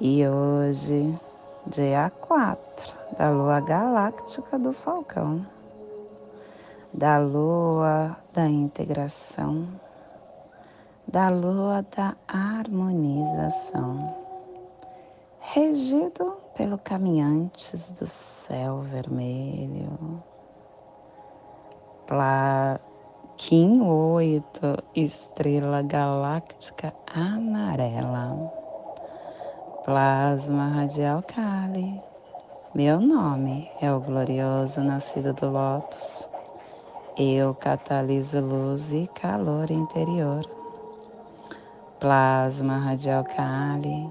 E hoje, dia 4 da lua galáctica do Falcão, da lua da integração, da lua da harmonização, regido pelo caminhantes do céu vermelho Kim 8, estrela galáctica amarela. Plasma radial Kali. Meu nome é o glorioso nascido do Lótus. Eu cataliso luz e calor interior. Plasma radial Kali.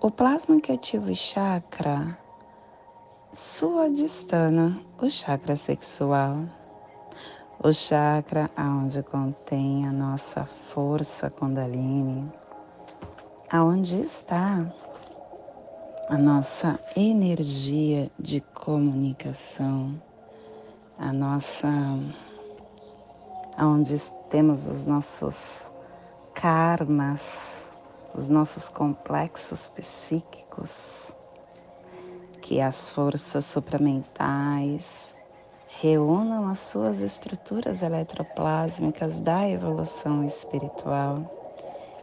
O plasma que ativa o chakra sua distana, o chakra sexual o chakra aonde contém a nossa força Kundalini, aonde está a nossa energia de comunicação, a nossa aonde temos os nossos karmas, os nossos complexos psíquicos, que as forças supramentais reúnam as suas estruturas eletroplásmicas da evolução espiritual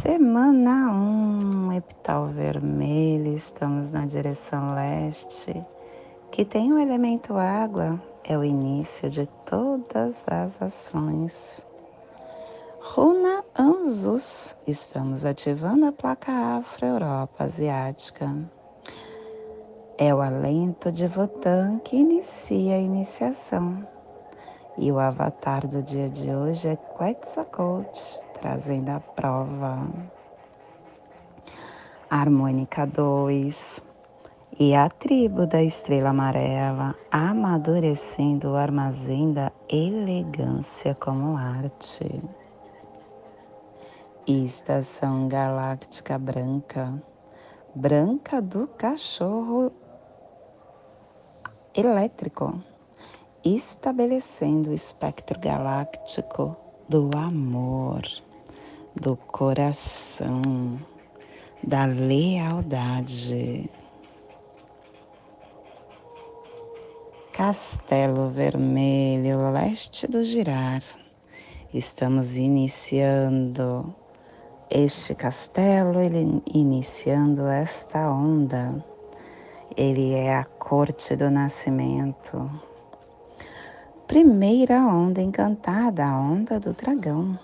Semana 1, um, epital vermelho, estamos na direção leste, que tem o elemento água, é o início de todas as ações. Runa Anzus, estamos ativando a placa Afro-Europa Asiática. É o alento de Votan que inicia a iniciação. E o avatar do dia de hoje é Quetzalcoatl, trazendo a prova. Harmônica 2. E a tribo da estrela amarela amadurecendo o armazém da elegância como arte. Estação Galáctica Branca, branca do cachorro elétrico, estabelecendo o espectro galáctico do amor, do coração, da lealdade. Castelo Vermelho, leste do Girar. Estamos iniciando este castelo, ele iniciando esta onda. Ele é a corte do nascimento. Primeira onda encantada, a onda do dragão.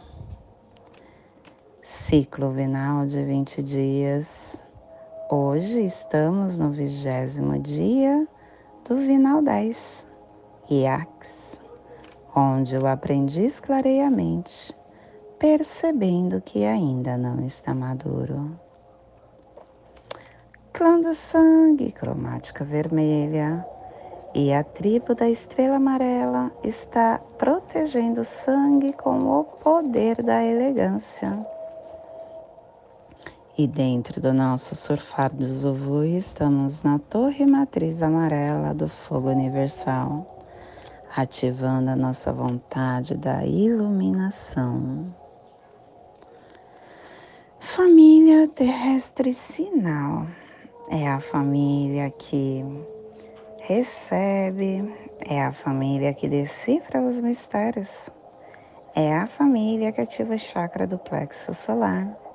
Ciclo vinal de 20 dias. Hoje estamos no vigésimo dia do Vinal 10, IAX, onde o aprendiz clareia a mente percebendo que ainda não está maduro. Clã do sangue, cromática vermelha, e a tribo da estrela amarela está protegendo o sangue com o poder da elegância. E dentro do nosso surfar do Zuvui estamos na torre matriz amarela do fogo universal, ativando a nossa vontade da iluminação. Família terrestre sinal é a família que recebe, é a família que decifra os mistérios, é a família que ativa o chakra do plexo solar.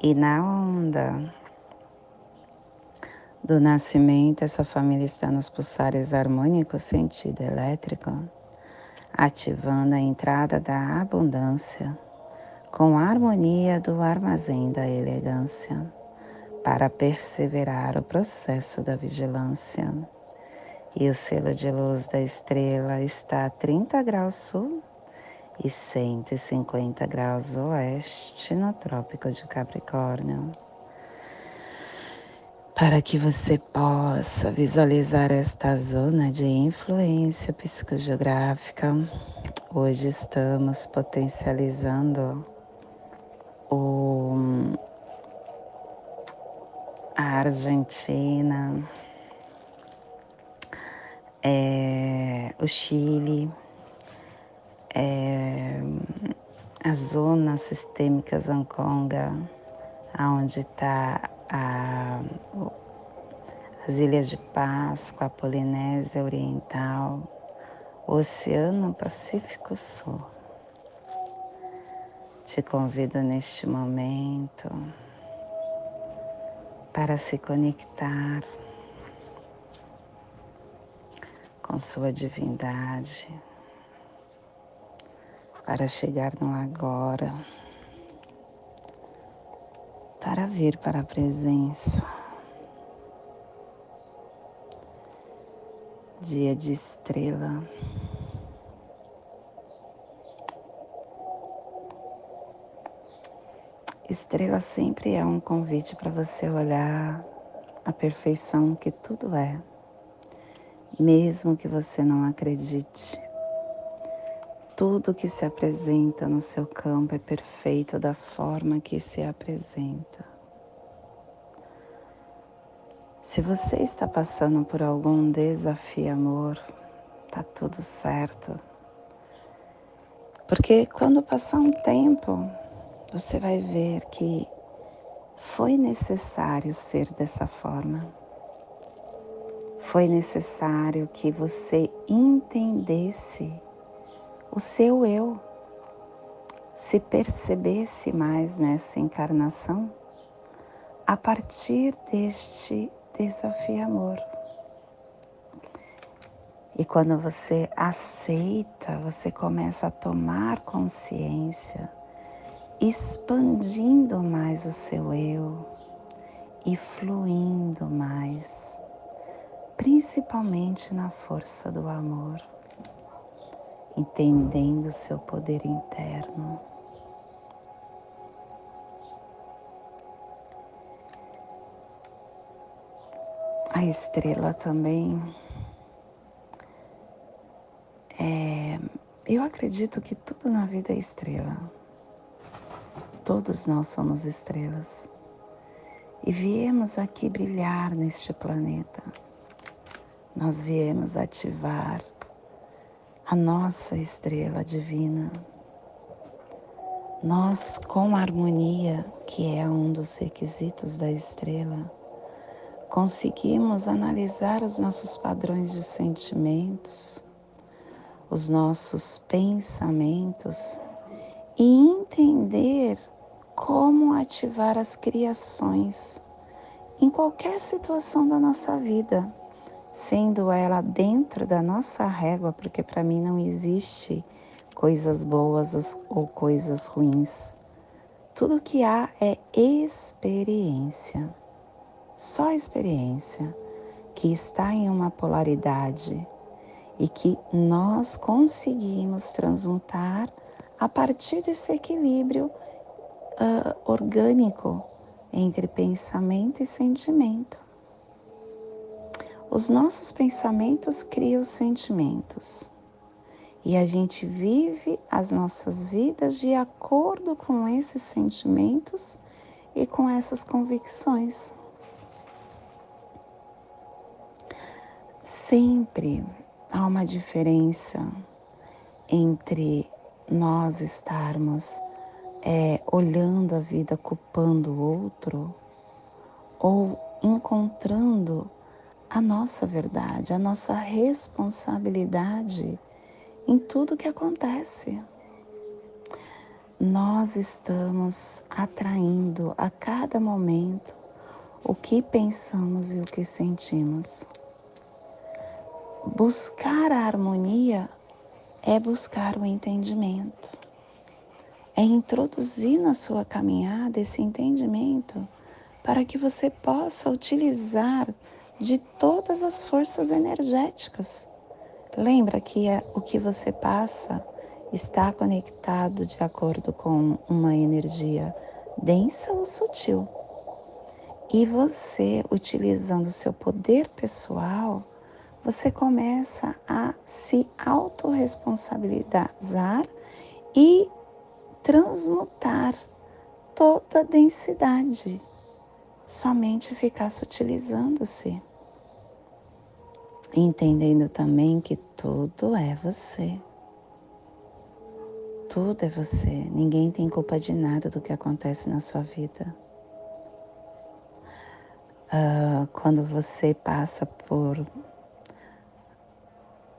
E na onda do nascimento, essa família está nos pulsares harmônicos sentido elétrico, ativando a entrada da abundância com a harmonia do armazém da elegância para perseverar o processo da vigilância. E o selo de luz da estrela está a 30 graus sul e 150 graus oeste no Trópico de Capricórnio. Para que você possa visualizar esta zona de influência psicogeográfica, hoje estamos potencializando o, a Argentina, é, o Chile, é, a zona sistêmica Zanconga, onde está as Ilhas de Páscoa, a Polinésia Oriental, o Oceano Pacífico Sul. Te convido neste momento para se conectar com sua divindade, para chegar no agora, para vir para a presença. Dia de estrela. Estrela sempre é um convite para você olhar a perfeição que tudo é mesmo que você não acredite. Tudo que se apresenta no seu campo é perfeito da forma que se apresenta. Se você está passando por algum desafio, amor, tá tudo certo. Porque quando passar um tempo, você vai ver que foi necessário ser dessa forma foi necessário que você entendesse o seu eu, se percebesse mais nessa encarnação a partir deste desafio amor. E quando você aceita, você começa a tomar consciência, expandindo mais o seu eu e fluindo mais principalmente na força do amor, entendendo seu poder interno. A estrela também. É, eu acredito que tudo na vida é estrela. Todos nós somos estrelas. E viemos aqui brilhar neste planeta nós viemos ativar a nossa estrela divina. Nós, com a harmonia, que é um dos requisitos da estrela, conseguimos analisar os nossos padrões de sentimentos, os nossos pensamentos e entender como ativar as criações em qualquer situação da nossa vida sendo ela dentro da nossa régua, porque para mim não existe coisas boas ou coisas ruins. Tudo que há é experiência, só experiência, que está em uma polaridade e que nós conseguimos transmutar a partir desse equilíbrio uh, orgânico entre pensamento e sentimento. Os nossos pensamentos criam sentimentos e a gente vive as nossas vidas de acordo com esses sentimentos e com essas convicções. Sempre há uma diferença entre nós estarmos é, olhando a vida culpando o outro ou encontrando a nossa verdade, a nossa responsabilidade em tudo que acontece. nós estamos atraindo a cada momento o que pensamos e o que sentimos. Buscar a harmonia é buscar o entendimento, é introduzir na sua caminhada esse entendimento para que você possa utilizar de todas as forças energéticas. Lembra que é o que você passa está conectado de acordo com uma energia densa ou sutil. E você, utilizando o seu poder pessoal, você começa a se autorresponsabilizar e transmutar toda a densidade, somente ficar sutilizando-se. Entendendo também que tudo é você. Tudo é você. Ninguém tem culpa de nada do que acontece na sua vida. Uh, quando você passa por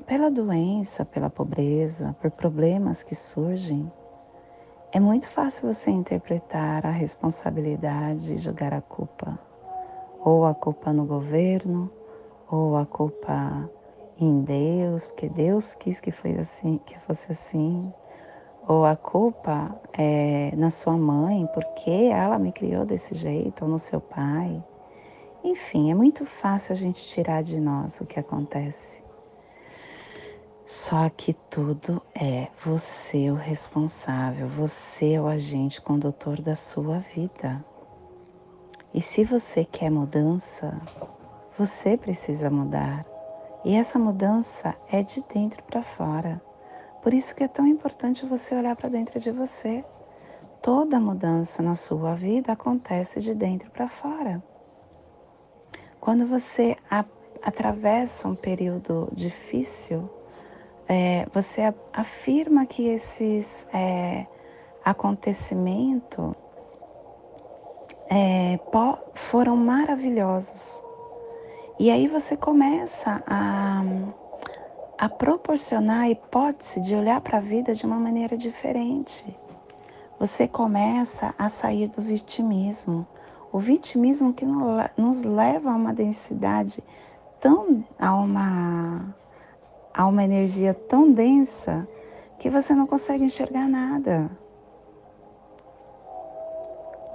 pela doença, pela pobreza, por problemas que surgem, é muito fácil você interpretar a responsabilidade e jogar a culpa. Ou a culpa no governo, ou a culpa em Deus, porque Deus quis que, foi assim, que fosse assim. Ou a culpa é na sua mãe, porque ela me criou desse jeito, ou no seu pai. Enfim, é muito fácil a gente tirar de nós o que acontece. Só que tudo é você o responsável, você é o agente condutor da sua vida. E se você quer mudança, você precisa mudar. E essa mudança é de dentro para fora. Por isso que é tão importante você olhar para dentro de você. Toda mudança na sua vida acontece de dentro para fora. Quando você atravessa um período difícil, é, você afirma que esses é, acontecimentos é, foram maravilhosos. E aí você começa a, a proporcionar a hipótese de olhar para a vida de uma maneira diferente. Você começa a sair do vitimismo. O vitimismo que nos leva a uma densidade tão a uma há uma energia tão densa que você não consegue enxergar nada.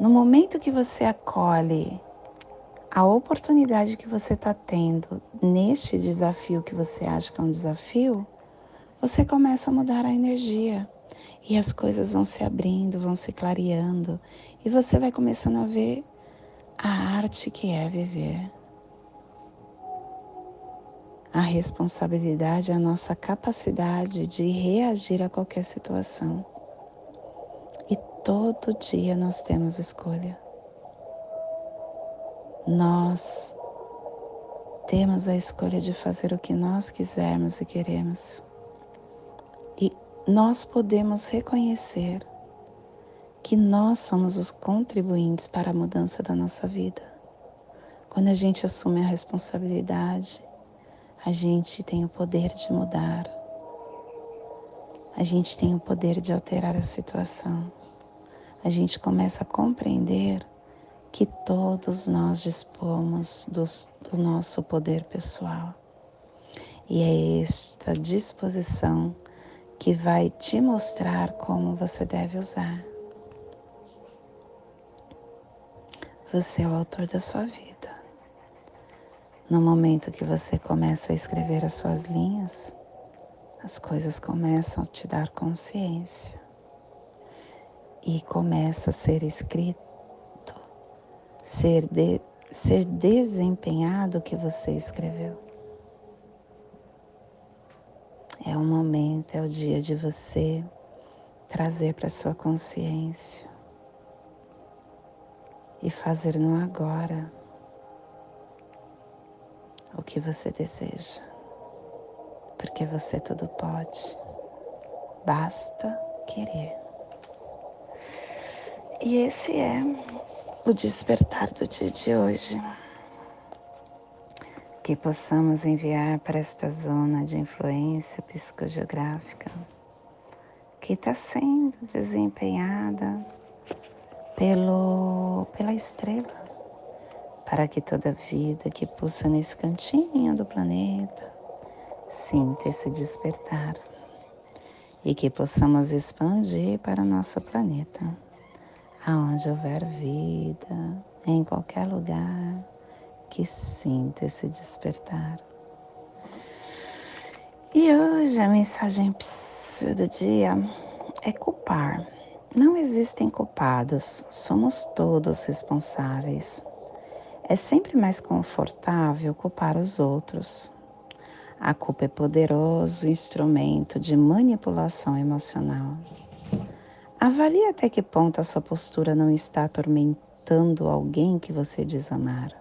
No momento que você acolhe a oportunidade que você está tendo neste desafio que você acha que é um desafio, você começa a mudar a energia e as coisas vão se abrindo, vão se clareando e você vai começando a ver a arte que é viver. A responsabilidade é a nossa capacidade de reagir a qualquer situação. E todo dia nós temos escolha. Nós temos a escolha de fazer o que nós quisermos e queremos. E nós podemos reconhecer que nós somos os contribuintes para a mudança da nossa vida. Quando a gente assume a responsabilidade a gente tem o poder de mudar. A gente tem o poder de alterar a situação. A gente começa a compreender que todos nós dispomos do, nosso poder pessoal. E é esta disposição que vai te mostrar como você deve usar. Você é o autor da sua vida. No momento que você começa a escrever as suas linhas, as coisas começam a te dar consciência e começa a ser escrito, ser, de, ser desempenhado o que você escreveu. É o momento, é o dia de você trazer para sua consciência e fazer no agora o que você deseja, porque você tudo pode, basta querer. E esse é o despertar do dia de hoje. Que possamos enviar para esta zona de influência psicogeográfica, que está sendo desempenhada pelo, pela estrela, para que toda vida que pulsa nesse cantinho do planeta sinta esse despertar e que possamos expandir para o nosso planeta, aonde houver vida, em qualquer lugar que sinta esse despertar. E hoje a mensagem do dia é culpar. Não existem culpados, somos todos responsáveis. É sempre mais confortável culpar os outros. A culpa é poderoso instrumento de manipulação emocional. Avalie até que ponto a sua postura não está atormentando alguém que você diz amar.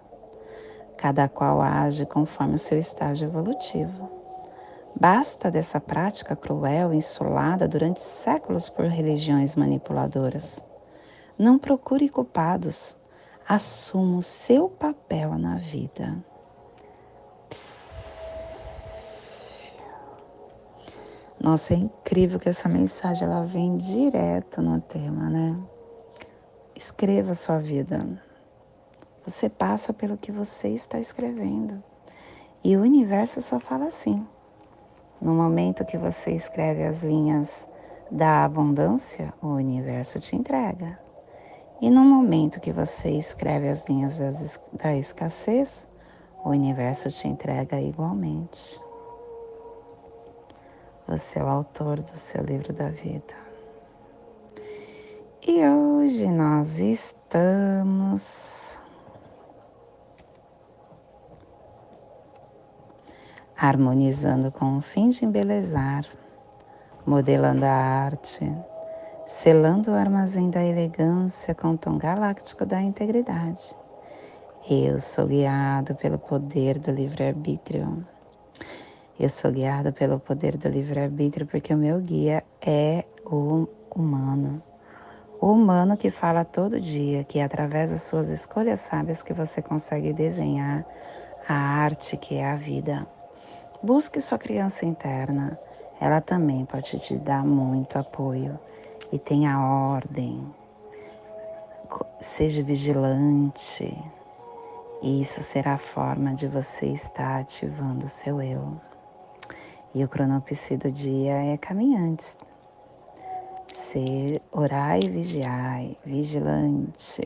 Cada qual age conforme o seu estágio evolutivo. Basta dessa prática cruel insulada durante séculos por religiões manipuladoras. Não procure culpados. Assuma o seu papel na vida. Nossa, é incrível que essa mensagem ela vem direto no tema, né? Escreva sua vida. Você passa pelo que você está escrevendo. E o universo só fala assim. No momento que você escreve as linhas da abundância, o universo te entrega. E no momento que você escreve as linhas da escassez, o universo te entrega igualmente. Você é o autor do seu livro da vida. E hoje nós estamos harmonizando com o fim de embelezar, modelando a arte, selando o armazém da elegância com o tom galáctico da integridade. Eu sou guiado pelo poder do livre-arbítrio. Eu sou guiado pelo poder do livre-arbítrio porque o meu guia é o humano. O humano que fala todo dia que é através das suas escolhas sábias que você consegue desenhar a arte que é a vida. Busque sua criança interna, ela também pode te dar muito apoio e tenha ordem. Seja vigilante. E isso será a forma de você estar ativando o seu eu. E o cronopsi do dia é caminhantes. Ser, orar e vigiar, vigilante.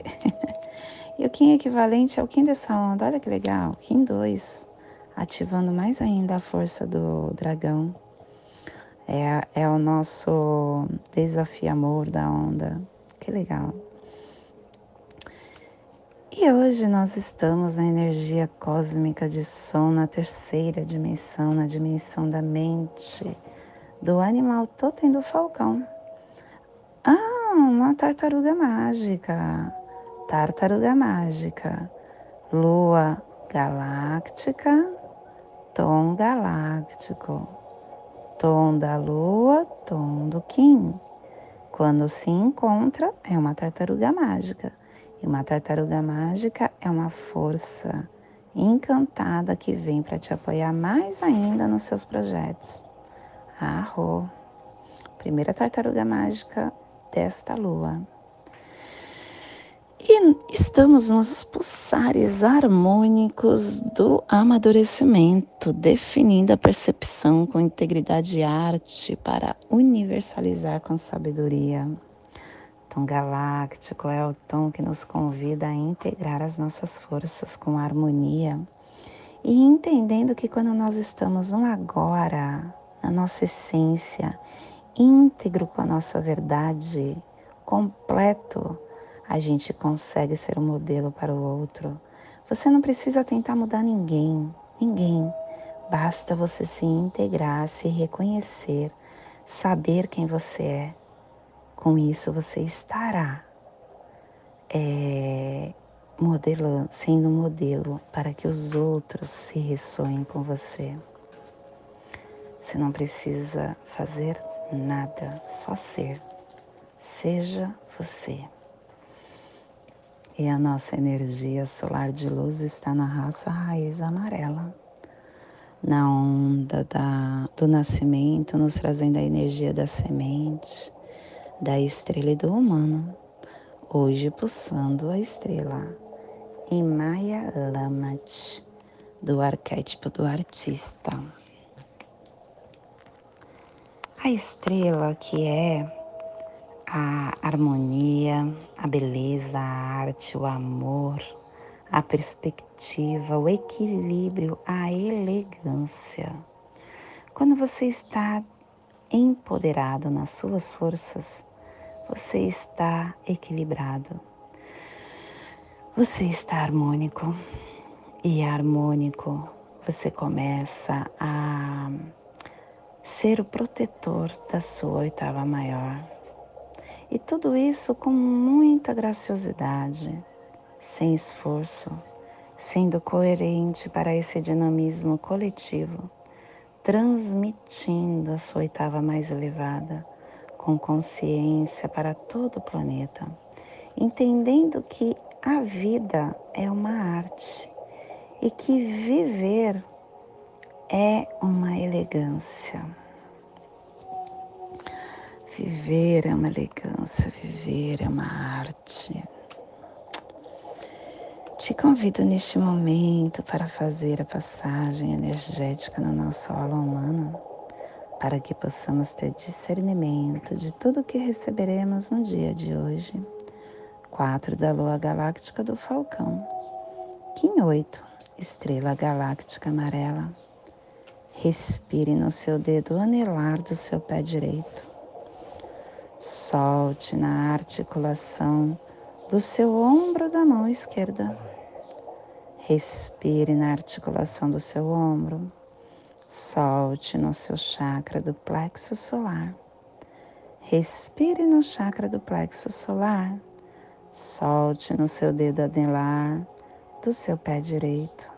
e o Kim equivalente é o Kim dessa onda, olha que legal, Kim 2 ativando mais ainda a força do dragão. É, é o nosso desafio amor da onda. Que legal. E hoje nós estamos na energia cósmica de som na terceira dimensão, na dimensão da mente, do animal totem do falcão. Ah, uma tartaruga mágica. Tartaruga mágica. Lua galáctica tom galáctico, tom da lua, tom do Kim. Quando se encontra, é uma tartaruga mágica. E uma tartaruga mágica é uma força encantada que vem para te apoiar mais ainda nos seus projetos. Arro, primeira tartaruga mágica desta lua. E estamos nos pulsares harmônicos do amadurecimento, definindo a percepção com integridade e arte para universalizar com sabedoria. Tom galáctico é o tom que nos convida a integrar as nossas forças com harmonia e entendendo que quando nós estamos um agora, na nossa essência, íntegro com a nossa verdade, completo, a gente consegue ser um modelo para o outro. Você não precisa tentar mudar ninguém, ninguém. Basta você se integrar, se reconhecer, saber quem você é. Com isso você estará é, modelando, sendo um modelo para que os outros se ressoem com você. Você não precisa fazer nada, só ser. Seja você. E a nossa energia solar de luz está na raça raiz amarela. na onda da, do nascimento, nos trazendo a energia da semente, da estrela e do humano. Hoje pulsando a estrela em Maya Lamat, do arquétipo do artista. A estrela que é a harmonia, a beleza, a arte, o amor, a perspectiva, o equilíbrio, a elegância. Quando você está empoderado nas suas forças, você está equilibrado. Você está harmônico. E harmônico, você começa a ser o protetor da sua oitava maior. E tudo isso com muita graciosidade, sem esforço, sendo coerente para esse dinamismo coletivo, transmitindo a sua oitava mais elevada, com consciência para todo o planeta, entendendo que a vida é uma arte e que viver é uma elegância. Viver é uma elegância, viver é uma arte. Te convido neste momento para fazer a passagem energética no nosso aula humana, para que possamos ter discernimento de tudo o que receberemos no dia de hoje. 4 da Lua Galáctica do Falcão. Kim 8, Estrela Galáctica Amarela. Respire no seu dedo anelar do seu pé direito. Solte na articulação do seu ombro da mão esquerda. Respire na articulação do seu ombro. Solte no seu chakra do plexo solar. Respire no chakra do plexo solar. Solte no seu dedo anelar do seu pé direito,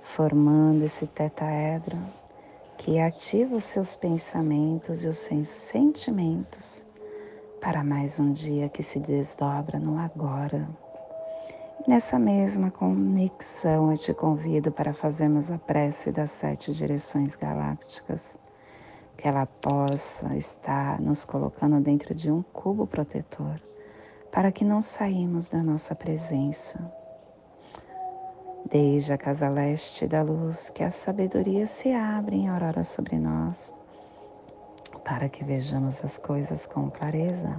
formando esse tetaedro que ativa os seus pensamentos e os seus sentimentos para mais um dia que se desdobra no agora. Nessa mesma conexão, eu te convido para fazermos a prece das sete direções galácticas, que ela possa estar nos colocando dentro de um cubo protetor, para que não saímos da nossa presença. Desde a casa leste da luz, que a sabedoria se abre em aurora sobre nós para que vejamos as coisas com clareza.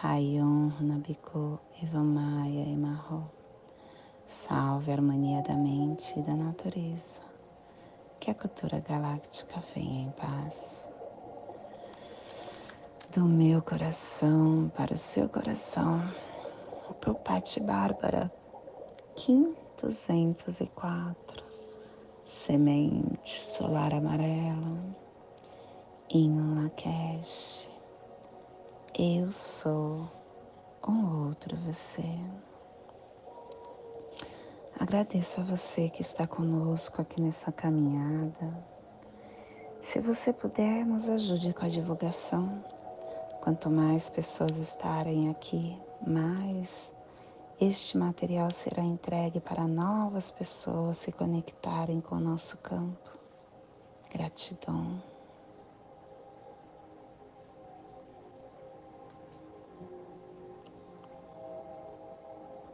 Rayon Runabiko Evamaya Emarro. Salve a harmonia da mente e da natureza. Que a cultura galáctica venha em paz. Do meu coração para o seu coração. Pro Pati Bárbara, Kim 204. Semente solar amarela em Lakesh, eu sou um outro você. Agradeço a você que está conosco aqui nessa caminhada. Se você puder, nos ajude com a divulgação. Quanto mais pessoas estarem aqui, mais este material será entregue para novas pessoas se conectarem com o nosso campo. Gratidão.